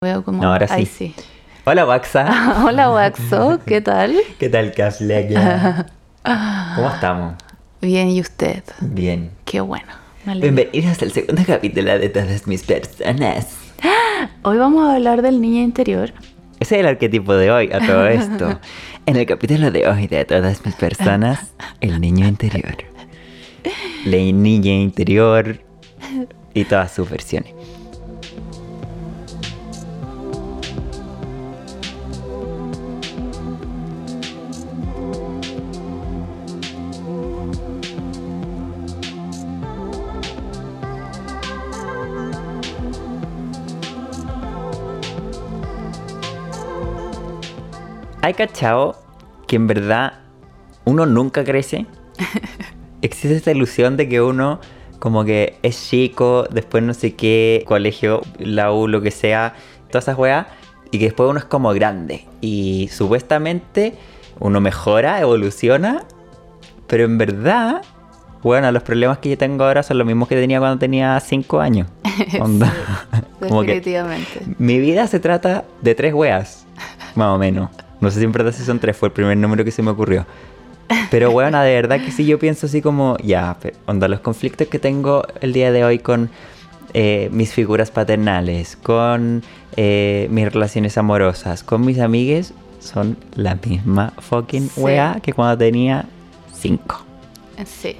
Veo como. No, ahora sí. Hola, Waxa. Hola, Waxo, ¿qué tal? ¿Qué tal, Caslegia? ¿Cómo estamos? Bien, ¿y usted? Bien. Qué bueno. Bienvenidos al segundo capítulo de todas mis personas. Hoy vamos a hablar del niño interior. Ese es el arquetipo de hoy, a todo esto. En el capítulo de hoy de todas mis personas, el niño interior. La niña interior y todas sus versiones. ¿Hay cachao que en verdad uno nunca crece? Existe esta ilusión de que uno como que es chico, después no sé qué, colegio, la U, lo que sea, todas esas weas, y que después uno es como grande. Y supuestamente uno mejora, evoluciona, pero en verdad, bueno, los problemas que yo tengo ahora son los mismos que tenía cuando tenía 5 años. Onda. Que Definitivamente. mi vida se trata de tres weas, más o menos. No sé si en verdad si son tres, fue el primer número que se me ocurrió. Pero bueno, de verdad que sí yo pienso así como, ya, onda, los conflictos que tengo el día de hoy con eh, mis figuras paternales, con eh, mis relaciones amorosas, con mis amigues, son la misma fucking Sí. wea que cuando tenía cinco. Sí.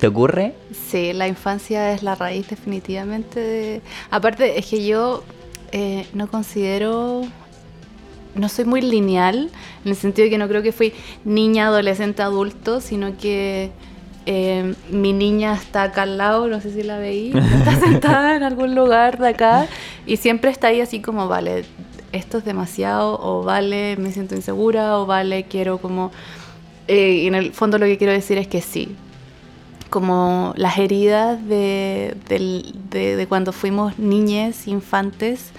¿Te ocurre? Sí, la infancia es la raíz definitivamente de... Aparte, es que yo eh, no considero... No soy muy lineal, en el sentido de que no creo que fui niña, adolescente, adulto, sino que eh, mi niña está acá al lado, no sé si la veí, está sentada en algún lugar de acá y siempre está ahí así como, vale, esto es demasiado, o vale, me siento insegura, o vale, quiero como... eh, y en el fondo lo que quiero decir es que sí, como las heridas de, del- de- de cuando fuimos niñes, infantes,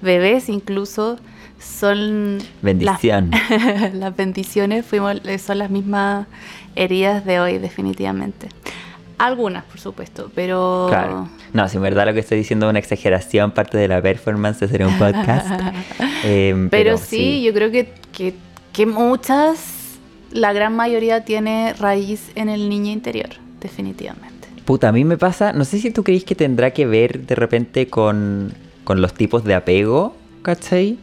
bebés incluso, son Bendición. Las, las bendiciones fuimos, eh, son las mismas heridas de hoy, definitivamente. Algunas, por supuesto, pero... Claro. No, si en verdad lo que estoy diciendo es una exageración, parte de la performance de un podcast. Em, Pero, sí, yo creo que, que, que muchas, la gran mayoría tiene raíz en el niño interior, definitivamente. Puta, a mí me pasa, no sé si tú crees que tendrá que ver de repente con, con los tipos de apego, ¿cachai?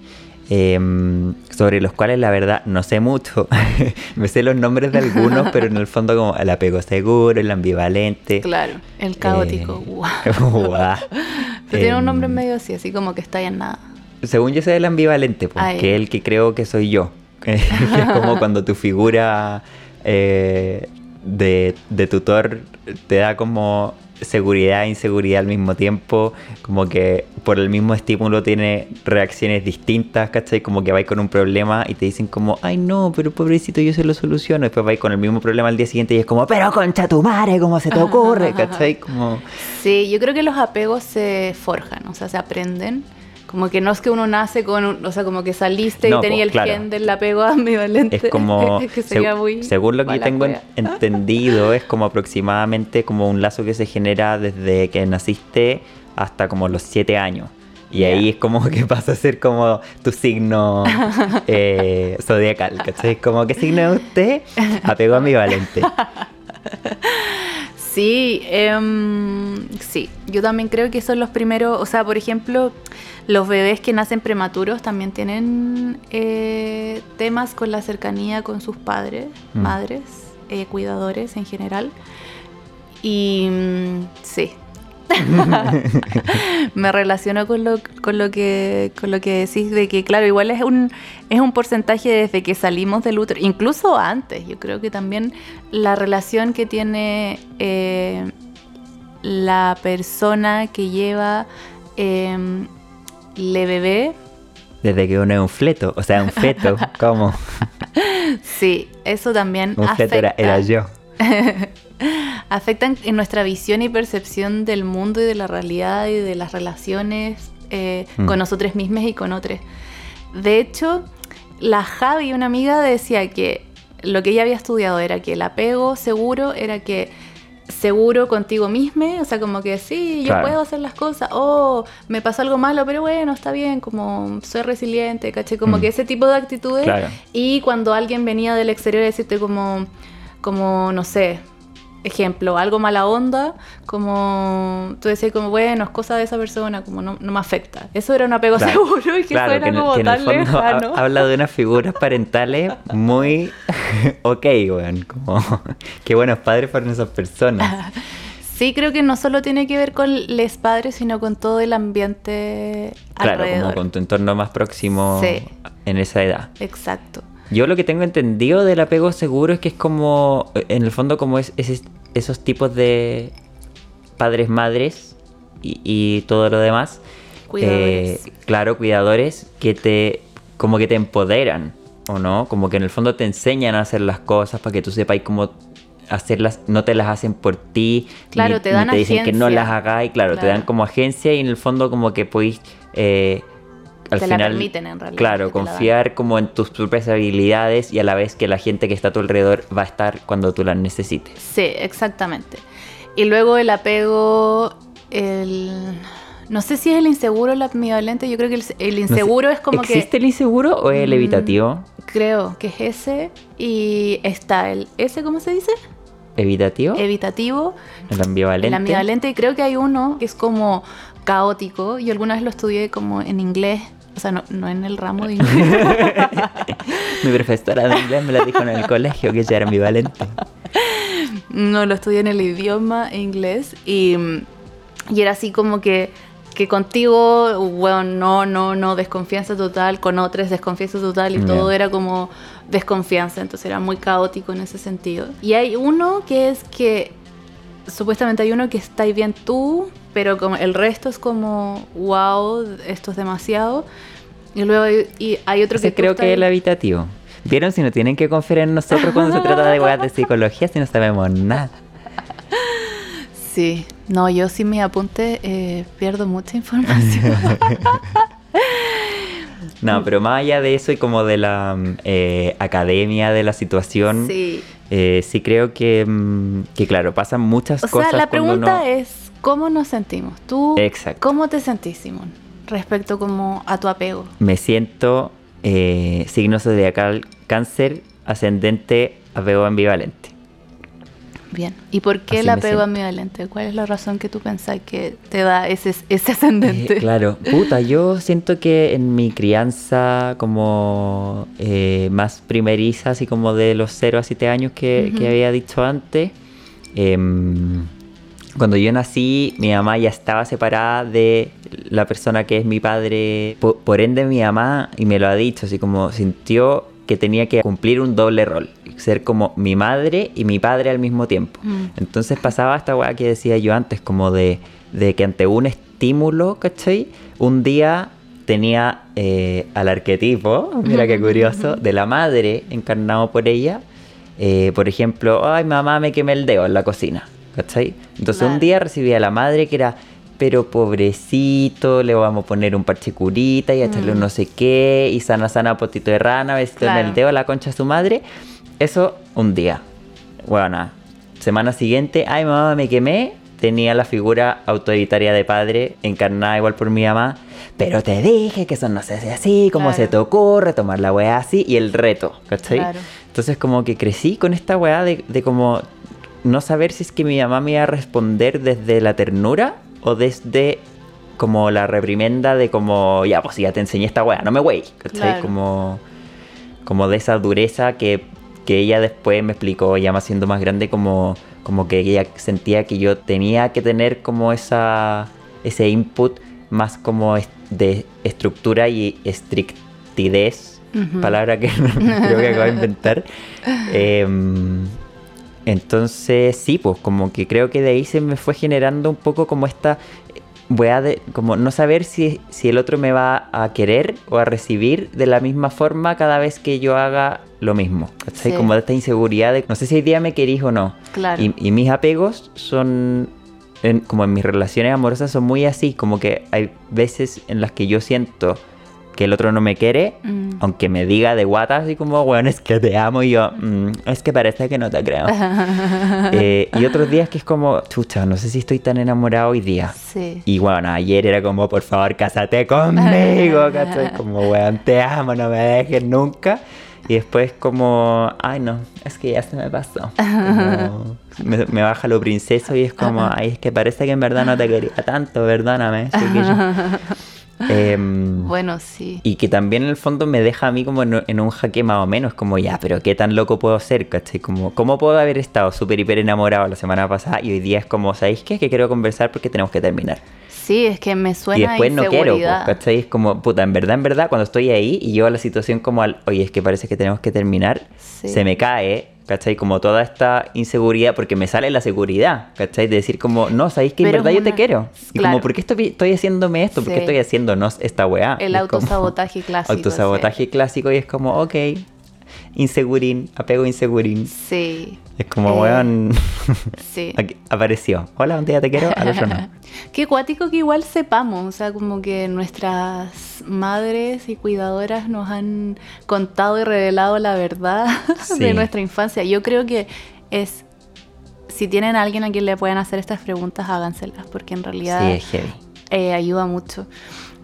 Em, sobre los cuales la verdad no sé mucho. me sé los nombres de algunos, pero en el fondo como el apego seguro, el ambivalente. Claro, el caótico. Eh. Pero tiene un nombre Em, medio así, así como que está en nada. Según yo sé el ambivalente, pues, Ay. que es el que creo que soy yo. que es como cuando tu figura eh, de, de tutor te da como seguridad e inseguridad al mismo tiempo, como que por el mismo estímulo tiene reacciones distintas, ¿cachai? Como que vais con un problema y te dicen como, ay no, pero pobrecito yo se lo soluciono, después vais con el mismo problema al día siguiente y es como, pero concha tu madre, ¿cómo se te ocurre? ¿cachai? Como... Sí, yo creo que los apegos se forjan, o sea, se aprenden. Como que no es que uno nace con, un- o sea, como que saliste No, y tenía po, el claro. gen del apego ambivalente. Es como, que sería seg- muy según lo que yo tengo en- entendido, es como aproximadamente como un lazo que se genera desde que naciste hasta como los siete años. Y Ya. ahí es como que pasa a ser como tu signo eh, zodiacal, ¿cachai? Como que signo de usted, apego ambivalente. Sí, em, sí, yo también creo que son los primeros, o sea, por ejemplo, los bebés que nacen prematuros también tienen eh, temas con la cercanía con sus padres, Mm. madres, eh, cuidadores en general. Y mm, sí. Me relaciono con lo, con lo que con lo que decís de que claro, igual es un es un porcentaje desde que salimos del útero, incluso antes. Yo creo que también la relación que tiene eh, la persona que lleva eh, le bebé, Desde que uno es un fleto, o sea, un feto, como sí, eso también un feto era, afecta. era yo. afectan en nuestra visión y percepción del mundo y de la realidad y de las relaciones eh, Mm. con nosotros mismos y con otros. De hecho, la Javi, una amiga, decía que lo que ella había estudiado era que el apego seguro era que seguro contigo mismo, o sea, como que sí, yo Claro. puedo hacer las cosas, oh, me pasó algo malo, pero bueno, está bien, como soy resiliente, caché, como Mm. que ese tipo de actitudes. Claro. Y cuando alguien venía del exterior a decirte como, como, no sé, ejemplo, algo mala onda, como tú decías como, bueno, es cosa de esa persona, como no, no me afecta. Eso era un apego Claro. seguro y que Claro, fuera que en, el- como que tan ha- lejano. habla de unas figuras parentales muy ok, weón. Como, qué buenos padres fueron esas personas. Sí, creo que no solo tiene que ver con les padres, sino con todo el ambiente Claro, alrededor. como con tu entorno más próximo Sí. en esa edad. Exacto. Yo lo que tengo entendido del apego seguro es que es como, en el fondo, como es, es- esos tipos de padres, madres y, y todo lo demás. Cuidadores. eh, claro, cuidadores que te, como que te empoderan, ¿o no? Como que en el fondo te enseñan a hacer las cosas para que tú sepas cómo hacerlas, no te las hacen por ti, Claro, ni, te dan ni te dicen que no agencia. las hagáis, claro, te Claro. dan como agencia y en el fondo como que podéis eh, al Te la final, permiten, en realidad, claro, confiar como en tus propias habilidades y a la vez que la gente que está a tu alrededor va a estar cuando tú las necesites. Sí, exactamente. Y luego el apego, el... No sé si es el inseguro o el ambivalente, yo creo que el, el No sé, inseguro es como que... ¿Existe el inseguro o el Mm, evitativo? Creo que es ese y está el... ¿Ese cómo se dice? ¿Evitativo? Evitativo. el ambivalente. El ambivalente, y creo que hay uno que es como caótico. Yo alguna vez lo estudié como en inglés, o sea, no, no en el ramo de inglés. Mi profesora de inglés me lo dijo en el colegio que ella era ambivalente. no, lo estudié en el idioma inglés y, y era así como que, que contigo, bueno, no, no, no, desconfianza total, con otros desconfianza total y todo era como desconfianza, entonces era muy caótico en ese sentido. Y hay uno que es que supuestamente hay uno que está bien tú, pero como el resto es como, wow, esto es demasiado. Y luego hay, y hay otro que creo que es el ahí- habitativo. ¿Vieron si no tienen que confiar en nosotros cuando se trata de weas de psicología si no sabemos nada? Sí, no, yo sin mis apuntes eh, pierdo mucha información. No, pero más allá de eso y como de la mm, eh, academia, de la situación, sí, sí. sí creo que, mm, que, claro, pasan muchas O cosas. sea, la pregunta uno- es, ¿cómo nos sentimos? ¿Tú Exacto. cómo te sentís, Simón? Respecto como a tu apego. Me siento eh, signo zodiacal cáncer, ascendente, apego ambivalente. Bien. ¿Y por qué Así el apego ambivalente? ¿Cuál es la razón que tú pensás que te da ese, ese ascendente? Eh, claro, puta, yo siento que en mi crianza como eh, más primeriza, así como de los 0 a 7 años que, que había dicho antes, em, cuando yo nací, mi mamá ya estaba separada de la persona que es mi padre. Po- Por, ende, mi mamá, y me lo ha dicho, así como sintió que tenía que cumplir un doble rol, ser como mi madre y mi padre al mismo tiempo. Mm. Entonces pasaba esta weá que decía yo antes, como de, de que ante un estímulo, ¿cachai? Un día tenía eh, al arquetipo, mira qué curioso, de la madre encarnado por ella. Eh, por ejemplo, ay mamá me quemé el dedo en la cocina, ¿cachai? Entonces un día recibí a la madre que era, pero pobrecito, le vamos a poner un parche curita y a echarle un Mm. no sé qué, y sana sana potito de rana, besito en el dedo a la concha de su madre. Eso un día. Bueno, semana siguiente, ay mamá me quemé, tenía la figura autoritaria de padre, encarnada igual por mi mamá. Pero te dije que eso no se hace así, como Claro. se te ocurre tomar la weá así y el reto, ¿cachai? Claro. Entonces como que crecí con esta weá de, de como no saber si es que mi mamá me iba a responder desde la ternura o desde como la reprimenda de como, ya, pues ya te enseñé esta weá, no me wey, ¿cachai? Claro. Como, como de esa dureza que, que ella después me explicó ya más siendo más grande como, como que ella sentía que yo tenía que tener como esa, ese input más como de estructura y estrictidez, palabra que creo que acabo de inventar. Em, entonces, sí, pues como que creo que de ahí se me fue generando un poco como esta weá de como no saber si, si el otro me va a querer o a recibir de la misma forma cada vez que yo haga lo mismo. Sí. Como de esta inseguridad de no sé si hoy día me querís o no. Claro. Y, y mis apegos son, en- como en mis relaciones amorosas, son muy así, como que hay veces en las que yo siento que el otro no me quiere, Mm. aunque me diga de guata así como, bueno, es que te amo y yo, "Mm, es que parece que no te creo. Eh, y otros días que es como, chucha, no sé si estoy tan enamorado hoy día. Sí. Y bueno, ayer era como, por favor, cásate conmigo, ¿cachai? Como, weón, te amo, no me dejes nunca. Y después como, ay no, es que ya se me pasó. Como, me, me baja lo princeso y es como, ay, es que parece que en verdad no te quería tanto, perdóname. chiquillo". Em, Bueno, sí. y que también en el fondo me deja a mí como en, en un jaque más o menos, como ya, pero qué tan loco puedo ser, ¿cachai? Como, ¿cómo puedo haber estado súper hiper enamorado la semana pasada y hoy día es como, ¿sabéis qué? Que quiero conversar porque tenemos que terminar. Sí, es que me suena y después no quiero, inseguridad. ¿cachai? Es como, puta, en verdad, en verdad, cuando estoy ahí y llevo la situación como al, oye, es que parece que tenemos que terminar, Sí. se me cae, ¿cachai? Como toda esta inseguridad, porque me sale la seguridad, ¿cachai? De decir como, no, ¿sabéis que en verdad yo te quiero? Y Claro. como, ¿por qué estoy, estoy haciéndome esto? ¿Por qué Sí. estoy haciéndonos esta weá? El es como- autosabotaje clásico. Autosabotaje clásico y es como, ok, insegurín, apego insegurín. Sí. Es como, Eh, weón, Sí. aquí apareció. Hola, un día te quiero, al otro no. Qué cuático que igual sepamos, o sea, como que nuestras madres y cuidadoras nos han contado y revelado la verdad Sí. de nuestra infancia. Yo creo que es, si tienen a alguien a quien le puedan hacer estas preguntas, háganselas, porque en realidad Sí, es heavy. eh, ayuda mucho.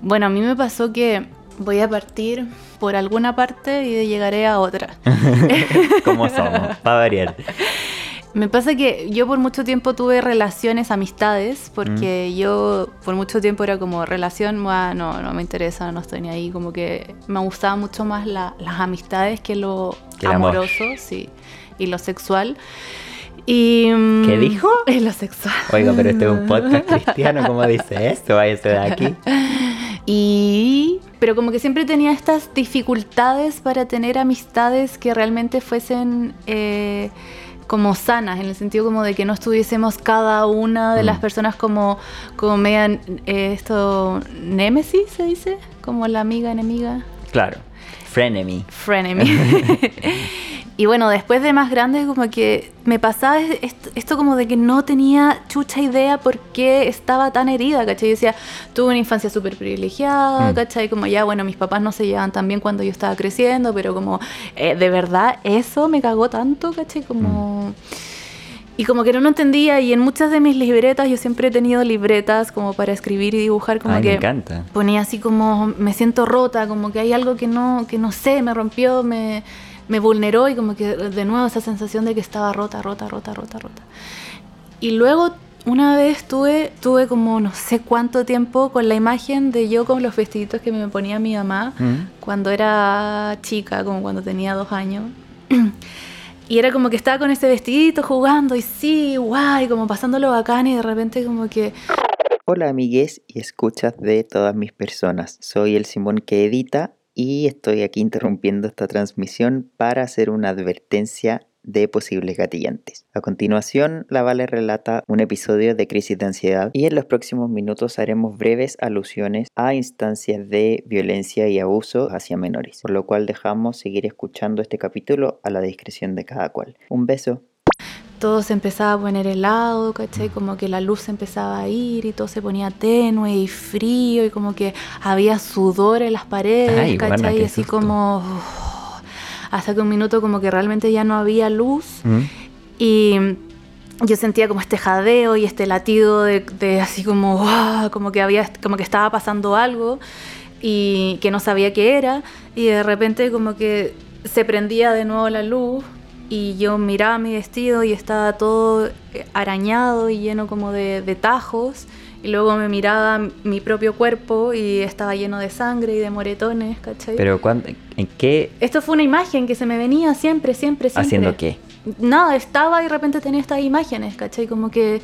Bueno, a mí me pasó que voy a partir por alguna parte y llegaré a otra. ¿Cómo somos? Para variar. Me pasa que yo por mucho tiempo tuve relaciones, amistades, porque Mm. yo por mucho tiempo era como relación, no, no me interesa, no estoy ni ahí, como que me gustaba mucho más la- las amistades que lo Que el amor. amoroso, sí, y lo sexual. Y, mm, ¿Qué dijo? Y lo sexual. Oiga, pero este es un podcast cristiano, ¿cómo dice esto? Váyase de aquí. Y. Pero como que siempre tenía estas dificultades para tener amistades que realmente fuesen eh, como sanas, en el sentido como de que no estuviésemos cada una de las Mm. personas como, como media, eh, esto, némesis se dice, como la amiga enemiga. Claro. Frenemy. Frenemy. y bueno, después de más grande, como que me pasaba es- esto, esto como de que no tenía chucha idea por qué estaba tan herida, ¿cachai? Yo decía, tuve una infancia súper privilegiada, Mm. ¿cachai? Como ya, bueno, mis papás no se llevaban tan bien cuando yo estaba creciendo, pero como eh, de verdad eso me cagó tanto, ¿cachai? Como... Y como que no lo entendía y en muchas de mis libretas, yo siempre he tenido libretas como para escribir y dibujar, como Ay, que me encanta. ponía así como me siento rota, como que hay algo que no, que no sé, me rompió, me, me vulneró y como que de nuevo esa sensación de que estaba rota, rota, rota, rota, rota. Y luego una vez tuve, tuve como no sé cuánto tiempo con la imagen de yo con los vestiditos que me ponía mi mamá Mm. cuando era chica, como cuando tenía dos años. Y era como que estaba con ese vestidito jugando y sí, guay, como pasándolo bacán y de repente como que Hola amigues y escuchas de todas mis personas. Soy el Simón que edita y estoy aquí interrumpiendo esta transmisión para hacer una advertencia de posibles gatillantes. A continuación, la Vale relata un episodio de crisis de ansiedad y en los próximos minutos haremos breves alusiones a instancias de violencia y abuso hacia menores, por lo cual dejamos seguir escuchando este capítulo a la discreción de cada cual. Un beso. todo se empezaba a poner helado, ¿cachai? Como que la luz se empezaba a ir y todo se ponía tenue y frío y como que había sudor en las paredes, Ay, ¿cachai? Y así como... hasta que un minuto como que realmente ya no había luz ¿Mm? y yo sentía como este jadeo y este latido de, de así como, como que había, como que estaba pasando algo y que no sabía qué era y de repente como que se prendía de nuevo la luz y yo miraba mi vestido y estaba todo arañado y lleno como de, de tajos y luego me miraba mi propio cuerpo y estaba lleno de sangre y de moretones, ¿cachai? Pero ¿cuándo- ¿en qué? Esto fue una imagen que se me venía siempre, siempre, siempre. ¿Haciendo qué? Nada, estaba y de repente tenía estas imágenes, ¿cachai? Como que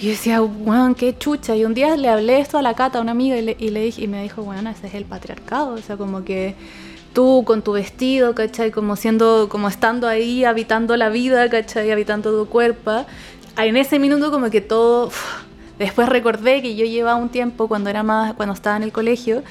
yo decía, weón, qué chucha. Y un día le hablé esto a la Cata, a una amiga, y, le, y le dije, y me dijo, weón, ese es el patriarcado. O sea, como que tú con tu vestido, ¿cachai? Como siendo, como estando ahí, habitando la vida, ¿cachai? Habitando tu cuerpo. En ese minuto como que todo... uf, Después recordé que yo llevaba un tiempo cuando era más, cuando estaba en el colegio,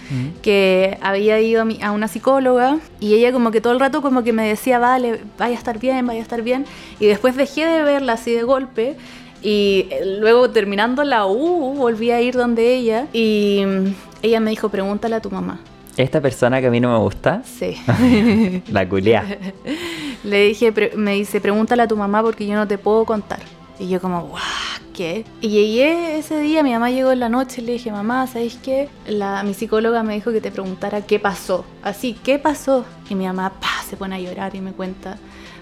que había ido a, mi- a una psicóloga y ella como que todo el rato como que me decía, vale, vaya a estar bien, vaya a estar bien. Y después dejé de verla así de golpe y eh, luego terminando la U volví a ir donde ella y mm, ella me dijo, pregúntale a tu mamá. Esta persona que a mí no me gusta, Sí. la culia. Le dije, me dice, pregúntale a tu mamá porque yo no te puedo contar. Y yo como, guau, ¿qué? Y llegué ese día, mi mamá llegó en la noche y le dije, mamá, ¿sabes qué? La, mi psicóloga me dijo que te preguntara qué pasó. Así, ¿qué pasó? Y mi mamá, pa, se pone a llorar y me cuenta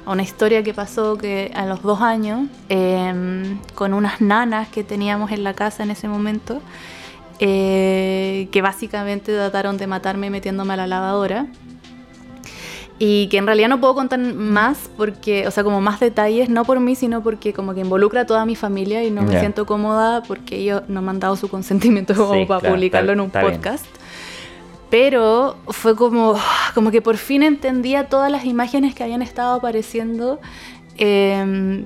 una historia que pasó que a los dos años, em, con unas nanas que teníamos en la casa en ese momento, eh, que básicamente trataron de matarme metiéndome a la lavadora. Y que en realidad no puedo contar más porque, o sea, como más detalles, no por mí, sino porque como que involucra a toda mi familia y no me siento cómoda porque ellos no me han dado su consentimiento como Sí, para claro, publicarlo en un bien. podcast. Pero fue como, como que por fin entendía todas las imágenes que habían estado apareciendo em,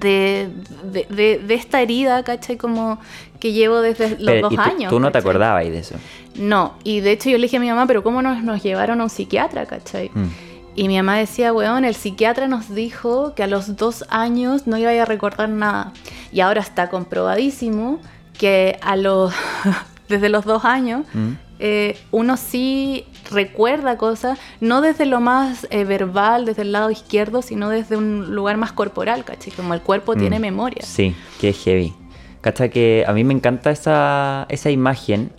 de, de, de- de esta herida, ¿cachai? Como que llevo desde los Pero, dos ¿y tú, años. tú no te ¿cachai? acordabas de eso. No, y de hecho yo le dije a mi mamá, pero ¿cómo nos, nos llevaron a un psiquiatra, cachai? Mm. Y mi mamá decía, weón, el psiquiatra nos dijo que a los dos años no iba a recordar nada. Y ahora está comprobadísimo que a los, desde los dos años Mm. eh, uno sí recuerda cosas, no desde lo más eh, verbal, desde el lado izquierdo, sino desde un lugar más corporal, ¿cachai? Como el cuerpo tiene Mm. memoria. Sí, que heavy. Cacha que a mí me encanta esa, esa imagen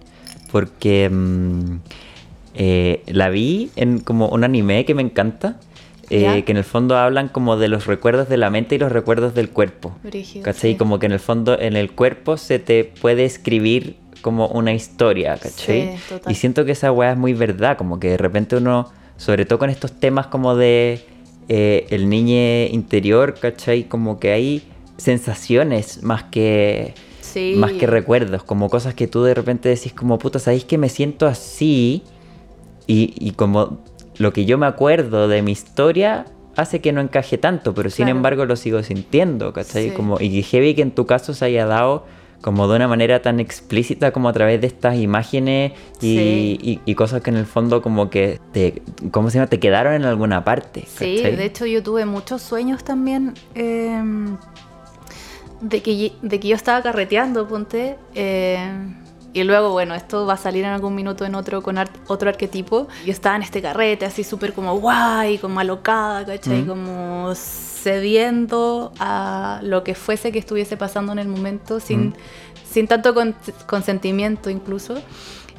porque mm, eh, la vi en como un anime que me encanta. eh, que en el fondo hablan como de los recuerdos de la mente y los recuerdos del cuerpo. Brígido, ¿Cachai? sí. Como que en el fondo en el cuerpo se te puede escribir como una historia, ¿cachai? Sí, total. y siento que esa weá es muy verdad, como que de repente uno, sobre todo con estos temas como de eh, el niño interior, ¿cachai? Como que hay sensaciones más que, Sí. más que recuerdos, como cosas que tú de repente decís como, puta, ¿sabéis que me siento así? Y, y como lo que yo me acuerdo de mi historia hace que no encaje tanto, pero sin embargo lo sigo sintiendo, ¿cachai? Sí. Como, y heavy que en tu caso se haya dado como de una manera tan explícita como a través de estas imágenes y, Sí. y- y cosas que en el fondo como que te, ¿cómo se llama? Te quedaron en alguna parte. Sí, ¿cachai? de hecho yo tuve muchos sueños también em, de, que, de que yo estaba carreteando, ponte. em, y luego, bueno, esto va a salir en algún minuto en otro con ar- otro arquetipo. Yo estaba en este carrete así súper como guay, como alocada, ¿cachai? Como cediendo a lo que fuese que estuviese pasando en el momento sin, sin tanto con- consentimiento incluso.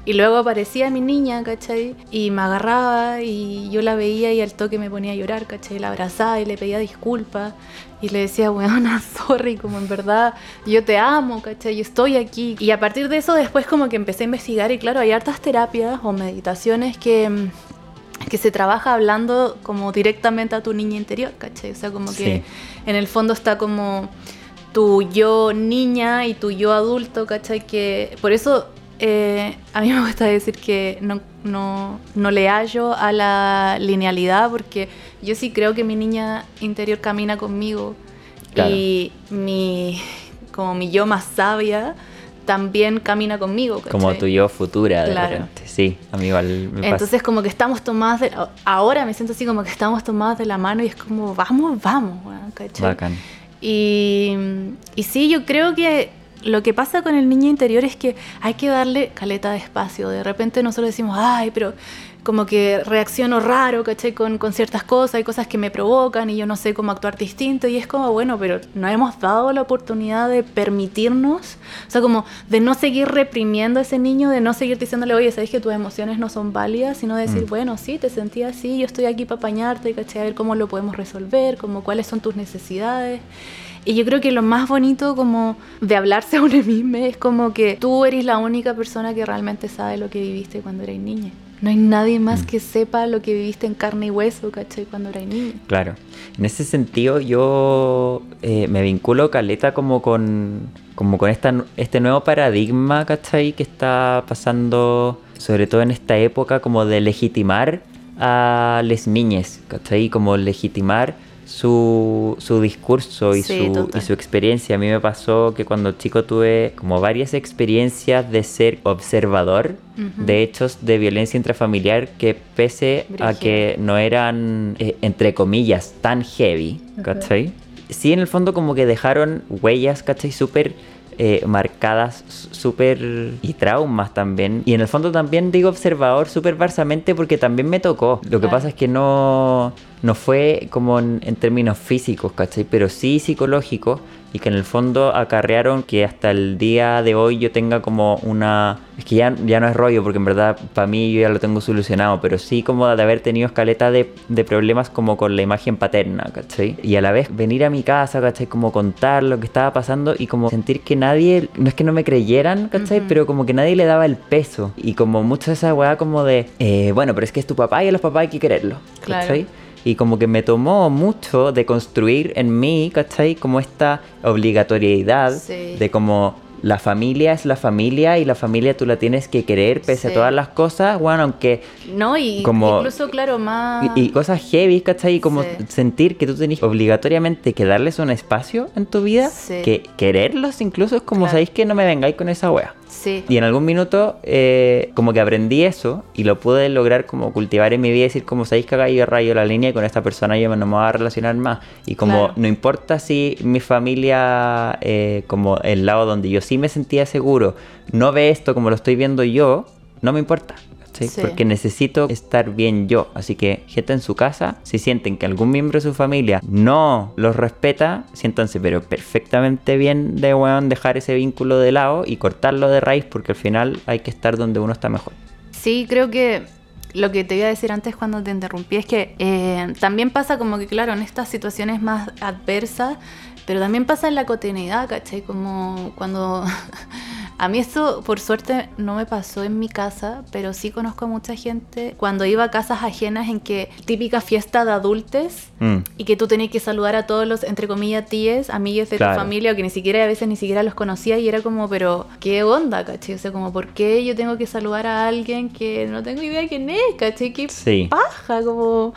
Y luego aparecía mi niña, ¿cachai? Y me agarraba y yo la veía y al toque me ponía a llorar, ¿cachai? La abrazaba y le pedía disculpas. Y le decía, weona, sorry, como en verdad yo te amo, ¿cachai? Yo estoy aquí. Y a partir de eso después como que empecé a investigar y claro, hay hartas terapias o meditaciones que, mm, que se trabaja hablando como directamente a tu niña interior, ¿cachai? O sea, como que en el fondo está como tu yo niña y tu yo adulto, ¿cachai? Que por eso eh, a mí me gusta decir que no, no, no le hallo a la linealidad porque yo sí creo que mi niña interior camina conmigo Claro. y mi, como mi yo más sabia también camina conmigo. Como tu yo futura, de Claro. repente. Sí, a mí igual me pasa. Entonces como que estamos tomadas de, ahora me siento así como que estamos tomadas de la mano y es como vamos, vamos. Bacán. Y, y sí, yo creo que lo que pasa con el niño interior es que hay que darle caleta de espacio. De repente nosotros decimos, ay, pero como que reacciono raro, ¿cachai? Con, con ciertas cosas, hay cosas que me provocan y yo no sé cómo actuar distinto. Y es como, bueno, pero no hemos dado la oportunidad de permitirnos, o sea, como de no seguir reprimiendo a ese niño, de no seguir diciéndole, oye, sabes que tus emociones no son válidas, sino decir, Mm. bueno, sí, te sentí así, yo estoy aquí para apañarte, ¿cachai? A ver cómo lo podemos resolver, como cuáles son tus necesidades. Y yo creo que lo más bonito como de hablarse a uno mismo es como que tú eres la única persona que realmente sabe lo que viviste cuando eras niña. No hay nadie más Mm. que sepa lo que viviste en carne y hueso, ¿cachai? Cuando eras niña. Claro. En ese sentido yo eh, me vinculo caleta como con, como con esta, este nuevo paradigma, ¿cachai? Que está pasando, sobre todo en esta época, como de legitimar a las niñas, ¿cachai? Como legitimar su, su discurso y, Sí, su, y su experiencia. A mí me pasó que cuando chico tuve como varias experiencias de ser observador de hechos de violencia intrafamiliar que pese a que no eran, eh, entre comillas, tan heavy, ¿cachai? Sí, en el fondo como que dejaron huellas, ¿cachai? Súper eh, marcadas súper y traumas también. Y en el fondo también digo observador súper barsamente porque también me tocó. Lo que pasa es que no, no fue como en, en términos físicos, ¿cachai? Pero sí psicológicos y que en el fondo acarrearon que hasta el día de hoy yo tenga como una... Es que ya, ya no es rollo porque en verdad para mí yo ya lo tengo solucionado, pero sí como de haber tenido escaleta de, de problemas como con la imagen paterna, ¿cachai? Y a la vez venir a mi casa, ¿cachai? Como contar lo que estaba pasando y como sentir que nadie, no es que no me creyeran, ¿cachai? Ujú. Pero como que nadie le daba el peso. Y como mucho esa weá como de, eh, bueno, pero es que es tu papá y a los papás hay que quererlo, Claro. Y como que me tomó mucho de construir en mí, ¿cachai? Como esta obligatoriedad Sí. de como la familia es la familia y la familia tú la tienes que querer pese Sí. a todas las cosas, bueno, aunque... No, y Como- incluso, claro, más... Y, y cosas heavy, ¿cachai? Y como Sí. sentir que tú tenés obligatoriamente que darles un espacio en tu vida, Sí. que quererlos incluso es como, Claro. sabéis que no me vengáis con esa wea. Sí. Y en algún minuto, eh, como que aprendí eso y lo pude lograr como cultivar en mi vida y decir, como sabéis que acá yo rayo la línea y con esta persona yo no me voy a relacionar más. Y como Claro. no importa si mi familia, eh, como el lado donde yo sí me sentía seguro, no ve esto como lo estoy viendo yo, no me importa. ¿Sí? Sí. Porque necesito estar bien yo. Así que, gente en su casa, si sienten que algún miembro de su familia no los respeta, siéntanse pero perfectamente bien de weón dejar ese vínculo de lado y cortarlo de raíz porque al final hay que estar donde uno está mejor. Sí, creo que lo que te iba a decir antes cuando te interrumpí es que eh, también pasa como que, claro, en estas situaciones más adversas, pero también pasa en la cotidianidad, ¿cachai? Como cuando... A mí esto, por suerte, no me pasó en mi casa, pero sí conozco a mucha gente cuando iba a casas ajenas en que típica fiesta de adultos Mm, y que tú tenías que saludar a todos los, entre comillas, tíes, amigues de Claro. tu familia, o que ni siquiera a veces ni siquiera los conocía y era como, pero, ¿qué onda, caché? O sea, como, ¿por qué yo tengo que saludar a alguien que no tengo idea quién es, caché? ¿Qué Sí. paja? Como...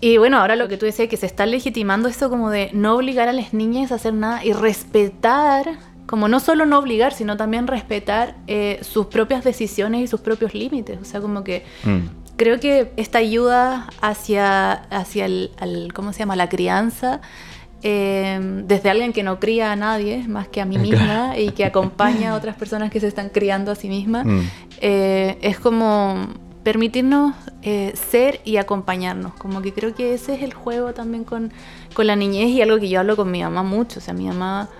Y bueno, ahora lo que tú decías, que se está legitimando esto como de no obligar a las niñas a hacer nada y respetar, como no solo no obligar, sino también respetar eh, sus propias decisiones y sus propios límites. O sea, como que mm, creo que esta ayuda hacia, hacia el, al- ¿cómo se llama? la crianza, eh, desde alguien que no cría a nadie más que a mí misma y que acompaña a otras personas que se están criando a sí mismas, mm. eh, es como permitirnos eh, ser y acompañarnos. Como que creo que ese es el juego también con, con la niñez y algo que yo hablo con mi mamá mucho. O sea, mi mamá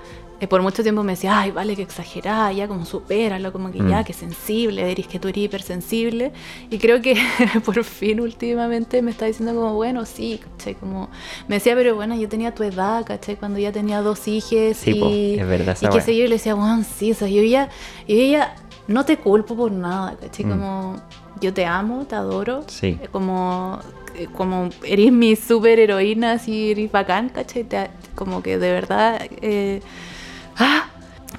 eh, por mucho tiempo me decía, ay, vale, que exagerada, ya como supéralo, como que ya, Mm. que sensible, eres que tú eres hipersensible. Y creo que por fin últimamente me está diciendo como, bueno, sí, ¿cachai? Como, me decía, pero bueno, yo tenía tu edad, ¿cachai? Cuando ya tenía dos hijos Sí, y, es verdad y qué sé yo, y le decía, bueno, sí, o sea, yo ya, yo ya no te culpo por nada, ¿cachai? Mm. Como, yo te amo, te adoro, Sí. eh, como, eh, como eres mi super heroína, así eres bacán, ¿cachai? Te- como que de verdad... eh, ¡ah!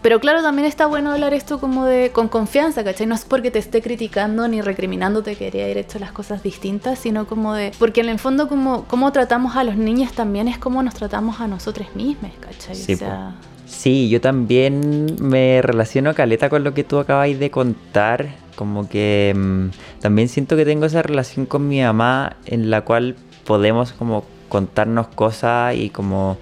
Pero claro, también está bueno hablar esto como de con confianza, ¿cachai? No es porque te esté criticando ni recriminándote que haber hecho las cosas distintas, sino como de... Porque en el fondo como, como tratamos a los niños también es como nos tratamos a nosotros mismos, ¿cachai? Sí, o sea, Sí, yo también me relaciono caleta con lo que tú acabáis de contar. Como que mm, también siento que tengo esa relación con mi mamá en la cual podemos como contarnos cosas y como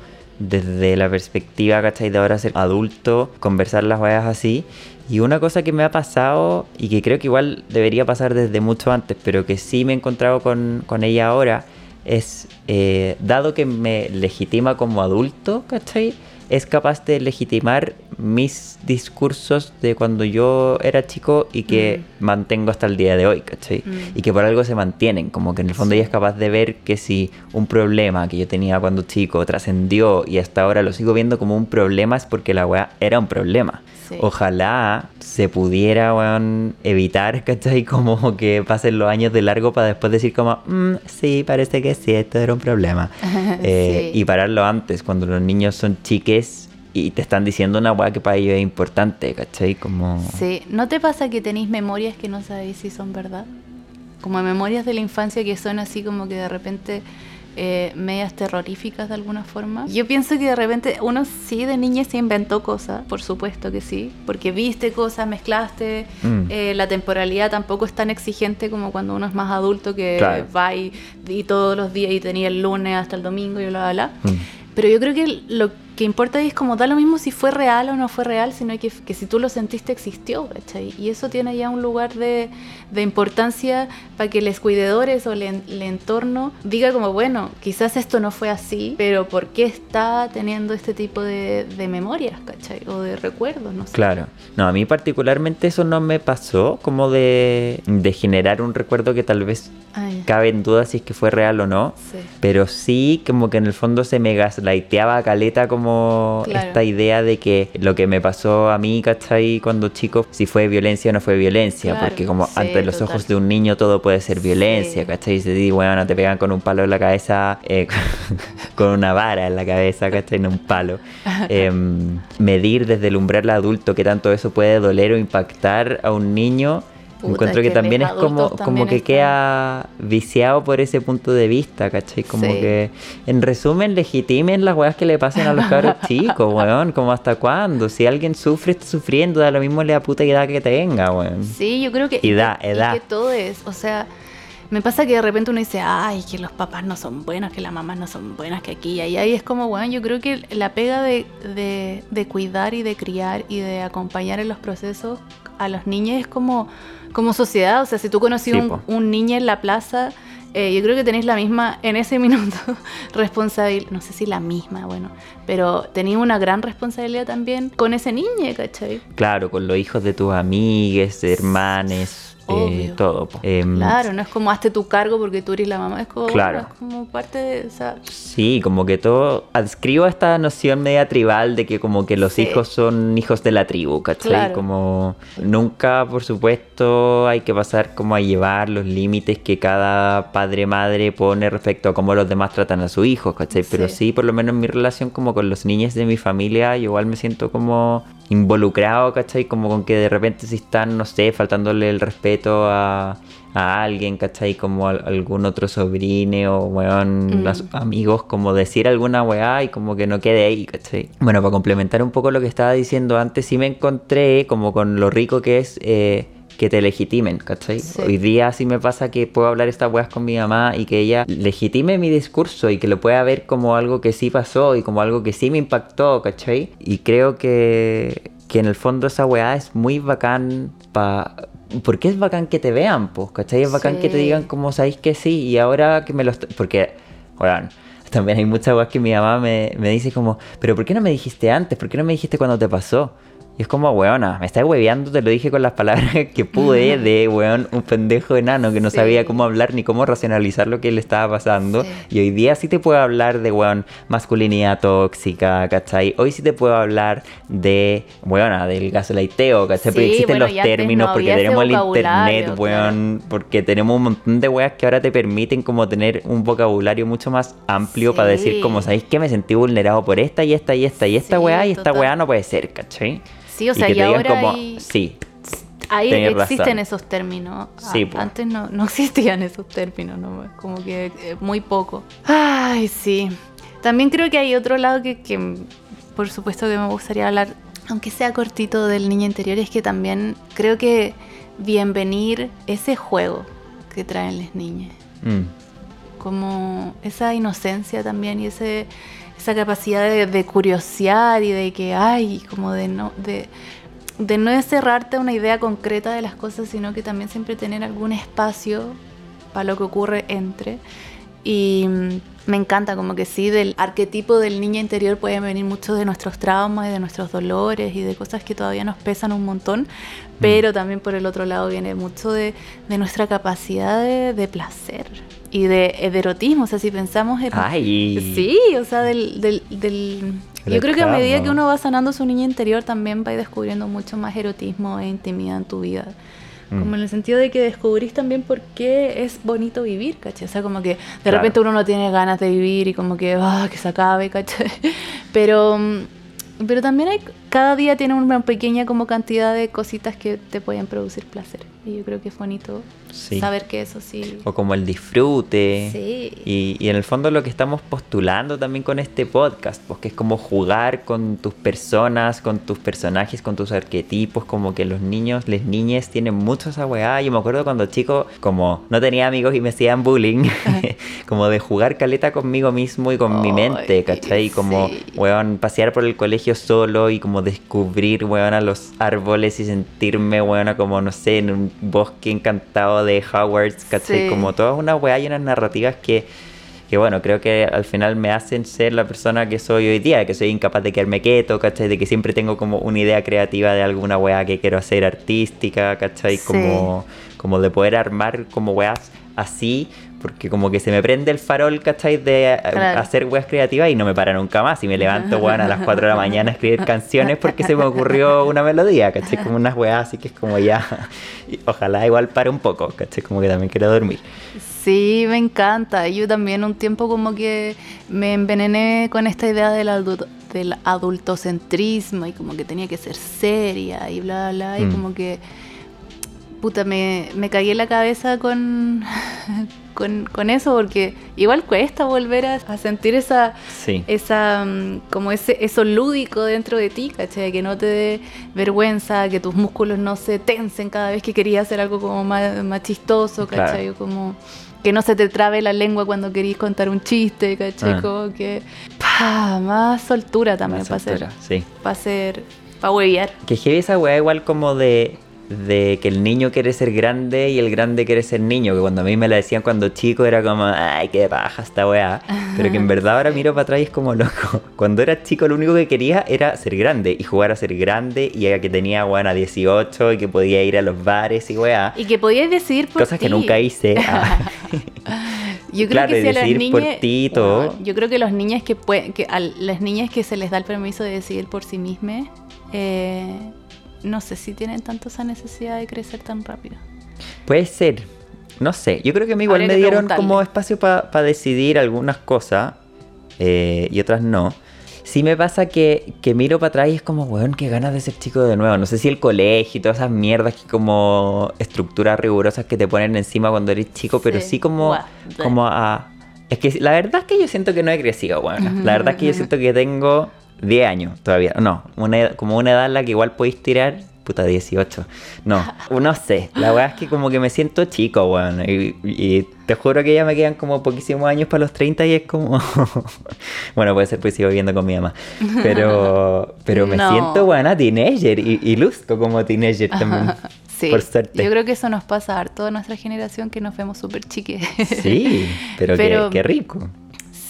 desde la perspectiva, ¿cachai? De ahora ser adulto, conversar las weas así. Y una cosa que me ha pasado y que creo que igual debería pasar desde mucho antes, pero que sí me he encontrado con, con ella ahora, es, eh, dado que me legitima como adulto, ¿cachai? Es capaz de legitimar mis discursos de cuando yo era chico y que mantengo hasta el día de hoy, ¿cachai? Mm. Y que por algo se mantienen, como que en el fondo Sí. ella es capaz de ver que si un problema que yo tenía cuando chico trascendió y hasta ahora lo sigo viendo como un problema es porque la weá era un problema. Sí. Ojalá se pudiera weón, evitar, ¿cachai? Como que pasen los años de largo para después decir como, "Mm, sí, parece que sí, esto era un problema. Eh, Sí. Y pararlo antes, cuando los niños son chiques y te están diciendo una weá que para ellos es importante, ¿cachai? Como... Sí, ¿no te pasa que tenéis memorias que no sabéis si son verdad? Como memorias de la infancia que son así como que de repente eh, medias terroríficas de alguna forma. Yo pienso que de repente uno sí de niña se inventó cosas, por supuesto que sí, porque viste cosas, mezclaste, Mm. eh, la temporalidad tampoco es tan exigente como cuando uno es más adulto que Claro. va y, y todos los días y tenía el lunes hasta el domingo y bla, bla, bla. Mm. Pero yo creo que lo, que importa es como da lo mismo si fue real o no fue real, sino que, que si tú lo sentiste existió, ¿cachai? Y eso tiene ya un lugar de, de importancia para que los cuidadores o el, el, entorno diga como, bueno, quizás esto no fue así, pero ¿por qué está teniendo este tipo de, de memorias, ¿cachai? O de recuerdos, no sé. Claro. No, a mí particularmente eso no me pasó, como de, de generar un recuerdo que tal vez Ay. cabe en duda si es que fue real o no. Sí. Pero sí, como que en el fondo se me gaslighteaba caleta como Claro. esta idea de que lo que me pasó a mí, ¿cachai? Cuando chico, si fue violencia o no fue violencia. Claro, porque como sí, ante los total. ojos de un niño todo puede ser violencia, Sí. ¿cachai? Y se dice, bueno, te pegan con un palo en la cabeza, eh, con una vara en la cabeza, ¿cachai? No un palo. Em, medir desde el umbral adulto qué tanto eso puede doler o impactar a un niño. Puta, Encuentro que que también es como, adultos como también que están- queda viciado por ese punto de vista, ¿cachai? Como Sí. que, en resumen, legitimen las weas que le pasen a los cabros chicos, weón. Como hasta cuándo. Si alguien sufre, está sufriendo, da lo mismo la puta edad que tenga, weón. Sí, yo creo que... Y da, que- edad. que todo es, o sea... Me pasa que de repente uno dice, ay, que los papás no son buenos, que las mamás no son buenas, que aquí y ahí. Ahí es como, bueno, yo creo que la pega de, de, de cuidar y de criar y de acompañar en los procesos a los niños es como, como sociedad. O sea, si tú conocías Sí, un, po. un niño en la plaza, eh, yo creo que tenéis la misma, en ese minuto, responsabilidad, no sé si la misma, bueno, pero tenéis una gran responsabilidad también con ese niño, ¿cachai? Claro, con los hijos de tus amigues, hermanes, eh, todo. Em, Claro, no es como hazte tu cargo porque tú eres la mamá, es como, Claro. bueno, es como parte de esa... Sí, como que todo adscribo a esta noción media tribal de que como que los Sí. hijos son hijos de la tribu, ¿cachai? Claro. Como nunca, por supuesto, hay que pasar como a llevar los límites que cada padre madre pone respecto a cómo los demás tratan a sus hijos, ¿cachai? Pero Sí. sí, por lo menos en mi relación como con los niños de mi familia, yo igual me siento como involucrado, ¿cachai? Como con que de repente si están, no sé, faltándole el respeto a, a alguien, ¿cachai? Como a algún otro sobrino o, weón, Mm. sus amigos, como decir alguna weá y como que no quede ahí, ¿cachai? Bueno, para complementar un poco lo que estaba diciendo antes, sí me encontré como con lo rico que es... eh, que te legitimen, ¿cachai? Sí. Hoy día sí me pasa que puedo hablar estas weas con mi mamá y que ella legitime mi discurso y que lo pueda ver como algo que sí pasó y como algo que sí me impactó, ¿cachai? Y creo que, que en el fondo esa weá es muy bacán pa... Porque es bacán que te vean, pues, ¿cachai? Es bacán que te Sí. digan como sabéis que sí y ahora que me lo... est- Porque, weón, también hay muchas weas que mi mamá me, me dice como, pero ¿por qué no me dijiste antes? ¿Por qué no me dijiste cuando te pasó? Y es como, weona, me estás hueveando, te lo dije con las palabras que pude de, weón, un pendejo enano que no Sí. sabía cómo hablar ni cómo racionalizar lo que le estaba pasando. Sí. Y hoy día sí te puedo hablar de, weón, masculinidad tóxica, ¿cachai? Hoy sí te puedo hablar de, weona, del gaslighteo, ¿cachai? porque existen bueno, los términos, no porque tenemos el internet, weón, porque tenemos un montón de weas que ahora te permiten como tener un vocabulario mucho más amplio para decir como, ¿sabéis que me sentí vulnerado por esta y esta y esta y esta weá y esta weá no puede ser, ¿cachai? Sí, o sea, y digan ahora como, hay- sí, Ahí Tenés existen razón. esos términos. Sí, Ah, po. antes no, no existían esos términos, ¿no? como que eh, muy poco. Ay, sí. También creo que hay otro lado que, que, por supuesto que me gustaría hablar, aunque sea cortito del niño interior, es que también creo que bienvenir ese juego que traen las niñas. Mm, Como esa inocencia también y ese, esa capacidad de, de curiosear y de que, ay, como de no... De, de no cerrarte a una idea concreta de las cosas, sino que también siempre tener algún espacio para lo que ocurre entre. Y mm, me encanta, como que sí, del arquetipo del niño interior pueden venir muchos de nuestros traumas y de nuestros dolores y de cosas que todavía nos pesan un montón, pero también por el otro lado viene mucho de, de nuestra capacidad de, de placer y de, de erotismo. O sea, si pensamos en. Ay. Sí, o sea, del. del, del- El yo creo que a medida que uno va sanando su niño interior también va descubriendo mucho más erotismo e intimidad en tu vida. Mm. Como en el sentido de que descubrís también por qué es bonito vivir, ¿cachai? O sea, como que de Claro. repente uno no tiene ganas de vivir y como que, ah, que se acabe, ¿cachai? Pero, pero también hay, cada día tiene una pequeña como cantidad de cositas que te pueden producir placer. Y yo creo que es bonito Sí. saber que eso sí. O como el disfrute. Sí. Y, y en el fondo lo que estamos postulando también con este podcast, pues que es como jugar con tus personas, con tus personajes, con tus arquetipos, como que los niños, las niñas tienen mucho esa weá. Yo me acuerdo cuando chico, como no tenía amigos y me hacían bullying, como de jugar caleta conmigo mismo y con mi mente, ¿cachai? Y como, sí. weón, pasear por el colegio solo y como descubrir, weón, a los árboles y sentirme, weón, como, no sé, en un bosque encantado de Hogwarts, ¿cachai? Sí. Como todas unas weá y unas narrativas que, que, bueno, creo que al final me hacen ser la persona que soy hoy día, que soy incapaz de quedarme quieto, ¿cachai? De que siempre tengo como una idea creativa de alguna weá que quiero hacer artística, ¿cachai? Sí. Como, como de poder armar como weas así, porque como que se me prende el farol, ¿cachai? De eh, Claro. hacer weas creativas y no me para nunca más. Y me levanto, weón, a las 4 de la mañana a escribir canciones porque se me ocurrió una melodía, ¿cachai? Como unas weas así que es como ya. y ojalá igual pare un poco, ¿cachai? Como que también quiero dormir. Sí, me encanta. Yo también un tiempo como que me envenené con esta idea del, adulto, del adultocentrismo y como que tenía que ser seria y bla, bla, y Mm. como que, puta, me, me cagué en la cabeza con, con, con eso porque igual cuesta volver a, a sentir esa, Sí. esa mm, como ese eso lúdico dentro de ti, ¿cachai? Que no te dé vergüenza, que tus músculos no se tensen cada vez que querías hacer algo como más, más chistoso. ¿cachai? Como que no se te trabe la lengua cuando querís contar un chiste, ¿cachai? Ah. Como que pa, más soltura también para hacer, Sí. para hacer, para huevear. Que heavy esa weá igual como de, de que el niño quiere ser grande y el grande quiere ser niño, que cuando a mí me la decían cuando chico era como, ay, qué paja esta weá, pero que en verdad ahora miro para atrás y es como loco. Cuando era chico lo único que quería era ser grande y jugar a ser grande y que tenía weá a 18 y que podía ir a los bares y weá. Y que podías decidir por Cosas que nunca hice. Ah. Yo creo Claro, que si a las niñas. Bueno, yo creo que los niños que pueden, que a las niñas que se les da el permiso de decidir por sí mismas, eh, no sé si tienen tanto esa necesidad de crecer tan rápido. Puede ser. No sé. Yo creo que a mí igual Habría me dieron como espacio para decidir algunas cosas eh, y otras no. Sí me pasa que, que miro para atrás y es como, weón, qué ganas de ser chico de nuevo. No sé si el colegio y todas esas mierdas que como estructuras rigurosas que te ponen encima cuando eres chico, pero Sí. sí como, como a... Es que la verdad es que yo siento que no he crecido, weón. La verdad es que yo siento que tengo 10 años todavía. No, una edad- como una edad en la que igual podéis tirar, puta, 18. No, no sé. La verdad es que como que me siento chico, weón. Y, y te juro que ya me quedan como poquísimos años para los 30 y es como... bueno, puede ser pues sigo viviendo con mi mamá. Pero, pero me No. siento, buena teenager y, y luzco como teenager también. Sí, Por suerte. yo creo que eso nos pasa a toda nuestra generación que nos vemos súper chiques. Sí, pero, Pero- qué, qué rico.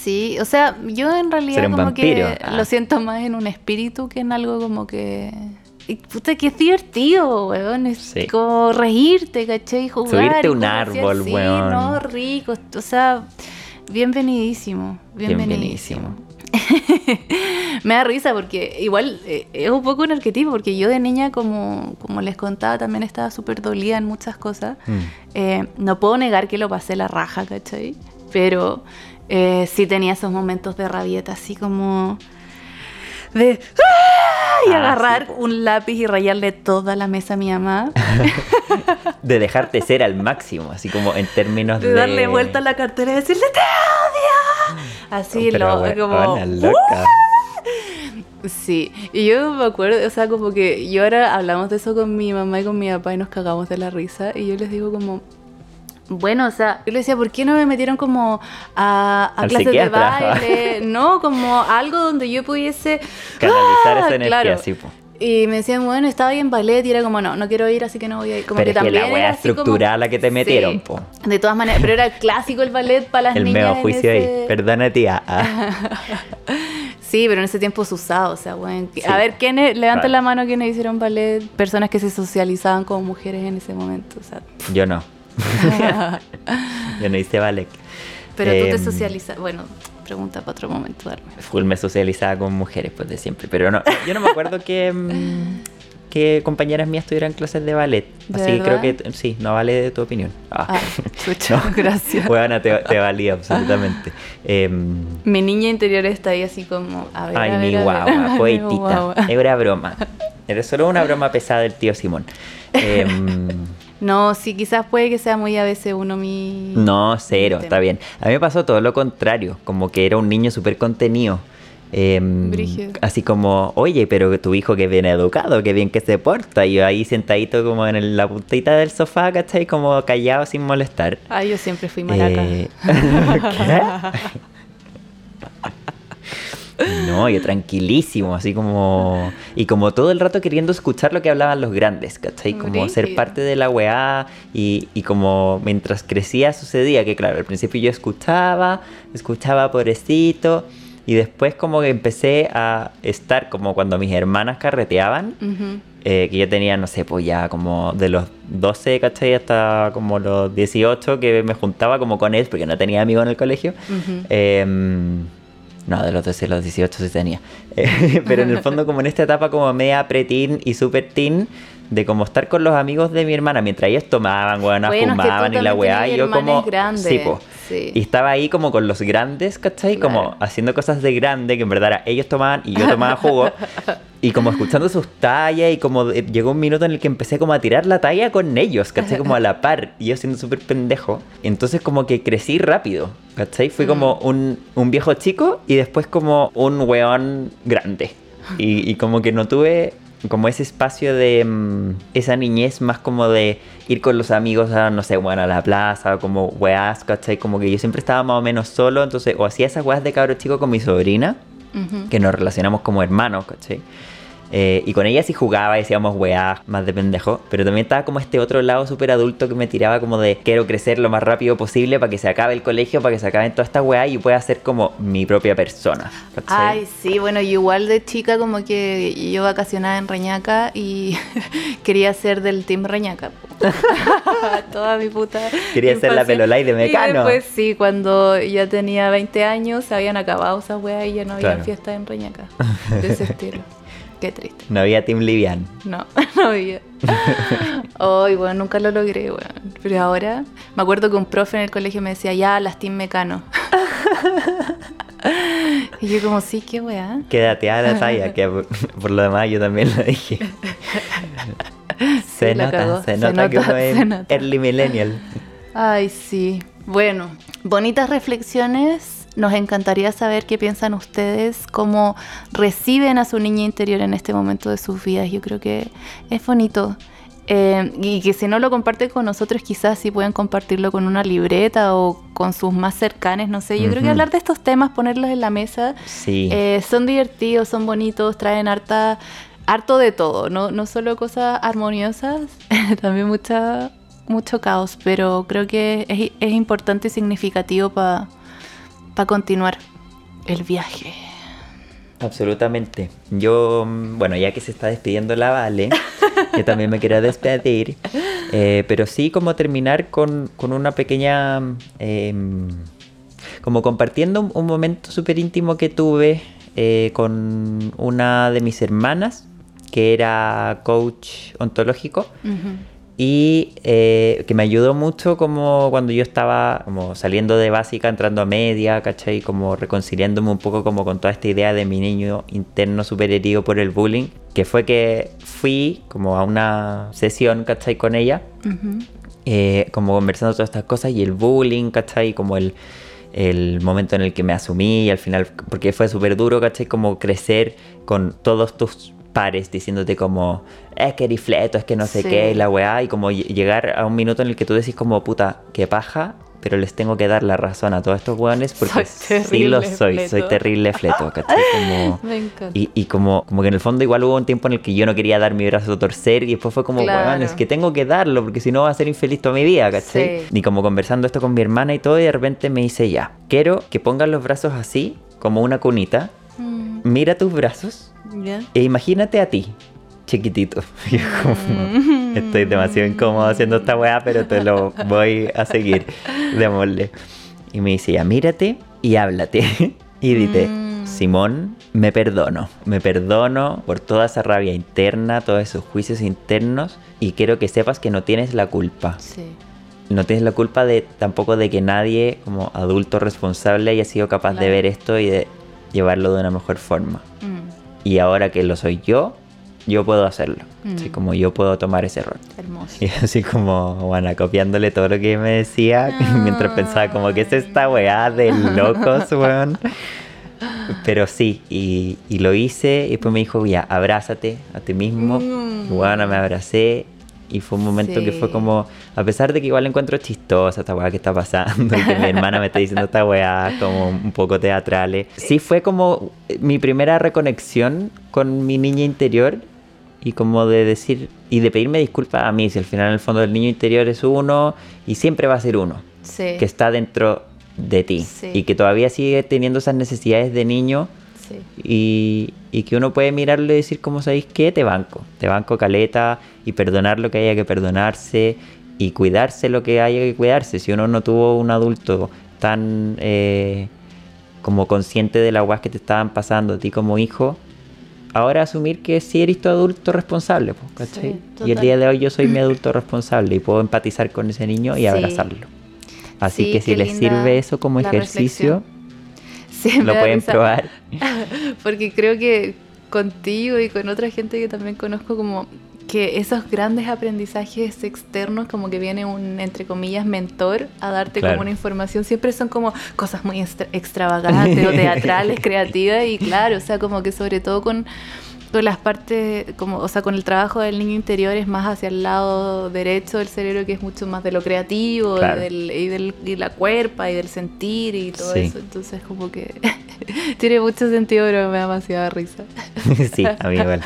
Sí, o sea, yo en realidad Ser un como vampiro. que Ah. lo siento más en un espíritu que en algo como que... y puta, que es divertido, weón. Es Sí. como reírte, ¿cachai? Jugar. Subirte un árbol, así, weón. no, rico. O sea, bienvenidísimo. Bienvenidísimo. Bienvenidísimo. Me da risa porque igual eh, es un poco un arquetipo, porque yo de niña, como, como les contaba, también estaba súper dolida en muchas cosas. Mm. Eh, no puedo negar que lo pasé la raja, ¿cachai? Pero eh, sí tenía esos momentos de rabieta, así como de ¡ah! y Ah, agarrar sí, un lápiz y rayarle toda la mesa a mi mamá, De dejarte ser al máximo, así como en términos de... de darle vuelta a la cartera y decirle ¡te odio! Así, Pero, lo, weona, como... ¡uh! loca. Sí, y yo me acuerdo, o sea, como que yo ahora hablamos de eso con mi mamá y con mi papá y nos cagamos de la risa y yo les digo como, bueno, o sea, yo les decía, ¿por qué no me metieron como a, a clases de baile? No, como algo donde yo pudiese... Canalizar ¡Ah! esa energía, Claro. sí, po. Y me decían, bueno, estaba ahí en ballet y era como, no, no quiero ir, así que no voy a ir. Como Pero es que la también wea así como- estructural la que te metieron, po. De todas maneras, pero era clásico el ballet para las El niñas. meo en juicio ese- ahí. Perdona, tía. Ah, Sí, pero en ese tiempo se usaba, o sea, bueno. Sí. A ver, ¿quiénes, levanten la mano quienes hicieron ballet, personas que se socializaban como mujeres en ese momento, o sea. yo no. Yo no hice ballet. pero tú te Em, socializas, bueno, pregunta para otro momento, darme. Full me socializaba con mujeres, pues de siempre. Pero no, yo no me acuerdo que, mm, que compañeras mías tuvieran clases de ballet. ¿De Así que creo verdad? que sí, no vale de tu opinión. Ah. Ah, chucha, gracias. Bueno, te, te valía absolutamente. Em, Mi niña interior está ahí así como, a ver, ay, a ver, mi guagua, poetita. Era broma. Era solo una broma pesada del tío Simón. Em, No, sí, quizás puede que sea muy a veces uno mi... No, cero, mi está bien. A mí me pasó todo lo contrario, como que era un niño súper contenido. Em, así como, oye, pero tu hijo que bien educado, que bien que se porta. Y yo ahí sentadito como en el- la puntita del sofá, ¿cachai? Como callado sin molestar. Ay, yo siempre fui maraca. Eh, ¿Qué? No, yo tranquilísimo, así como... Y como todo el rato queriendo escuchar lo que hablaban los grandes, ¿cachai? Como ser Brígido. parte de la weá y, y como mientras crecía sucedía, que claro, al principio yo escuchaba, escuchaba pobrecito, y después como que empecé a estar como cuando mis hermanas carreteaban, eh, que yo tenía, no sé, pues ya como de los 12, ¿cachai? Hasta como los 18 que me juntaba como con él, porque no tenía amigos en el colegio. Em, no, de los 12 a los 18 sí tenía. Eh, pero en el fondo como en esta etapa como media preteen y super teen, de como estar con los amigos de mi hermana mientras ellos tomaban, Bueno, tú fumaban y la weá, y yo como... Sí, po. sí. Y estaba ahí como con los grandes, ¿cachai? Como Claro. haciendo cosas de grande, que en verdad era, ellos tomaban y yo tomaba jugo. y como escuchando sus tallas y como llegó un minuto en el que empecé como a tirar la talla con ellos, ¿cachai? Como a la par. Y yo siendo súper pendejo. Entonces como que crecí rápido, ¿cachai? Fui como Mm. un, un viejo chico y después como un weón grande. Y, y como que no tuve como ese espacio de mm, esa niñez más como de ir con los amigos a, no sé, bueno, a la plaza, como weás, ¿cachai? Como que yo siempre estaba más o menos solo, entonces, o hacía esas weas de cabro chico con mi sobrina, que nos relacionamos como hermanos, ¿cachai? Eh, y con ella sí jugaba y hacíamos weá más de pendejo. Pero también estaba como este otro lado súper adulto que me tiraba como de quiero crecer lo más rápido posible para que se acabe el colegio, para que se acaben todas estas weá y pueda ser como mi propia persona. Ay, sí, bueno, yo igual de chica como que yo vacacionaba en Reñaca y quería ser del team Reñaca. Toda mi puta Quería ser la. Pelolay de Mecano. Y después sí, cuando ya tenía 20 años se habían acabado esas weas y ya no había Claro. fiestas en Reñaca. De ese estilo. Qué triste. No había Team Livian. No, no había. Ay, bueno, nunca lo logré, weón. Pero ahora me acuerdo que un profe en el colegio me decía, ya, las team Mecano. y yo como, sí, qué weá. Quédate a la talla, que por, por lo demás yo también lo dije. se, Sí, nota, se Se nota que se nota. early millennial. Ay, sí. Bueno, bonitas reflexiones. Nos encantaría saber qué piensan ustedes, cómo reciben a su niña interior en este momento de sus vidas. Yo creo que es bonito. Eh, y que si no lo comparten con nosotros, quizás sí pueden compartirlo con una libreta o con sus más cercanes, no sé. Yo creo que hablar de estos temas, ponerlos en la mesa, Sí. eh, son divertidos, son bonitos, traen harta, harto de todo, no, no solo cosas armoniosas, también mucha, mucho caos, pero creo que es, es importante y significativo para continuar el viaje. Absolutamente. Yo, mm, bueno, ya que se está despidiendo la Vale, yo también me quiero despedir. Eh, pero sí como terminar con, con una pequeña... em, como compartiendo un, un momento súper íntimo que tuve eh, con una de mis hermanas, que era coach ontológico. Ujú. Y eh, que me ayudó mucho como cuando yo estaba como saliendo de básica, entrando a media, ¿cachai? Como reconciliándome un poco como con toda esta idea de mi niño interno súper herido por el bullying, que fue que fui como a una sesión, ¿cachai? Con ella, Ujú. eh, como conversando todas estas cosas y el bullying, ¿cachai? Como el, el momento en el que me asumí y al final, porque fue súper duro, ¿cachai? Como crecer con todos tus pares diciéndote como, es que eres fleto, es que no sé Sí. qué, y la weá, y como ll- llegar a un minuto en el que tú decís como, puta, qué paja, pero les tengo que dar la razón a todos estos weones porque sí lo soy, fleto. soy terrible fleto, ¿cachai? Como... Me encanta. Y, y como, como que en el fondo igual hubo un tiempo en el que yo no quería dar mi brazo a torcer y después fue como, Claro. weón, es que tengo que darlo porque si no va a ser infeliz toda mi vida, ¿cachai? Sí. Y como conversando esto con mi hermana y todo y de repente me dice ya, quiero que pongas los brazos así, como una cunita, Mm, mira tus brazos ¿ya? e imagínate a ti, chiquitito. Yo como, estoy demasiado incómodo haciendo esta weá, pero te lo voy a seguir, démosle. Y me dice ya, mírate y háblate. Y dice, Mm. Simón, me perdono, me perdono por toda esa rabia interna, todos esos juicios internos y quiero que sepas que no tienes la culpa. Sí. No tienes la culpa de tampoco de que nadie como adulto responsable haya sido capaz de Claro. ver esto y de llevarlo de una mejor forma. Mm, Y ahora que lo soy yo, yo puedo hacerlo. Así Mm. como yo puedo tomar ese rol. Hermoso. Y así como, bueno, copiándole todo lo que me decía, mientras pensaba como, ¿qué es esta weá de locos, weón? Pero sí, y, y lo hice, y después me dijo, ya, abrázate a ti mismo. Mm. Y bueno, me abracé, y fue un momento que fue Sí. como, a pesar de que igual encuentro chistosa esta weá que está pasando, y que mi hermana me está diciendo esta weá como un poco teatrales, sí fue como mi primera reconexión con mi niña interior y como de decir y de pedirme disculpas a mí si al final en el fondo el niño interior es uno y siempre va a ser uno Sí. que está dentro de ti Sí. y que todavía sigue teniendo esas necesidades de niño Sí. y, y que uno puede mirarlo y decir como sabéis qué te banco te banco caleta y perdonar lo que haya que perdonarse y cuidarse lo que haya que cuidarse si uno no tuvo un adulto tan eh, como consciente de las guas que te estaban pasando a ti como hijo ahora asumir que sí eres tu adulto responsable pues, ¿cachai? Sí, y el día de hoy yo soy mi adulto responsable y puedo empatizar con ese niño y Sí. abrazarlo así Sí, que si les linda sirve eso como ejercicio Sí, lo pueden risa. probar Porque creo que contigo y con otra gente que también conozco como que esos grandes aprendizajes externos como que viene un entre comillas mentor a darte Claro. como una información siempre son como cosas muy extra- extravagantes o teatrales creativas y claro o sea como que sobre todo con con las partes como o sea con el trabajo del niño interior es más hacia el lado derecho del cerebro que es mucho más de lo creativo Claro. y, del, y, del, y la cuerpa y del sentir y todo Sí. eso entonces como que tiene mucho sentido pero me da demasiada risa sí, a mí igual.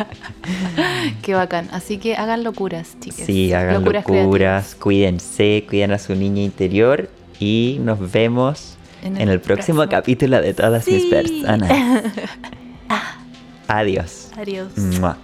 Qué bacán. Así que hagan locuras, chicas. Sí, hagan locuras, creativas. cuídense, cuiden a su niña interior y nos vemos en el, próximo, capítulo de todas mis Sí. personas. Adiós. Adiós. Mua.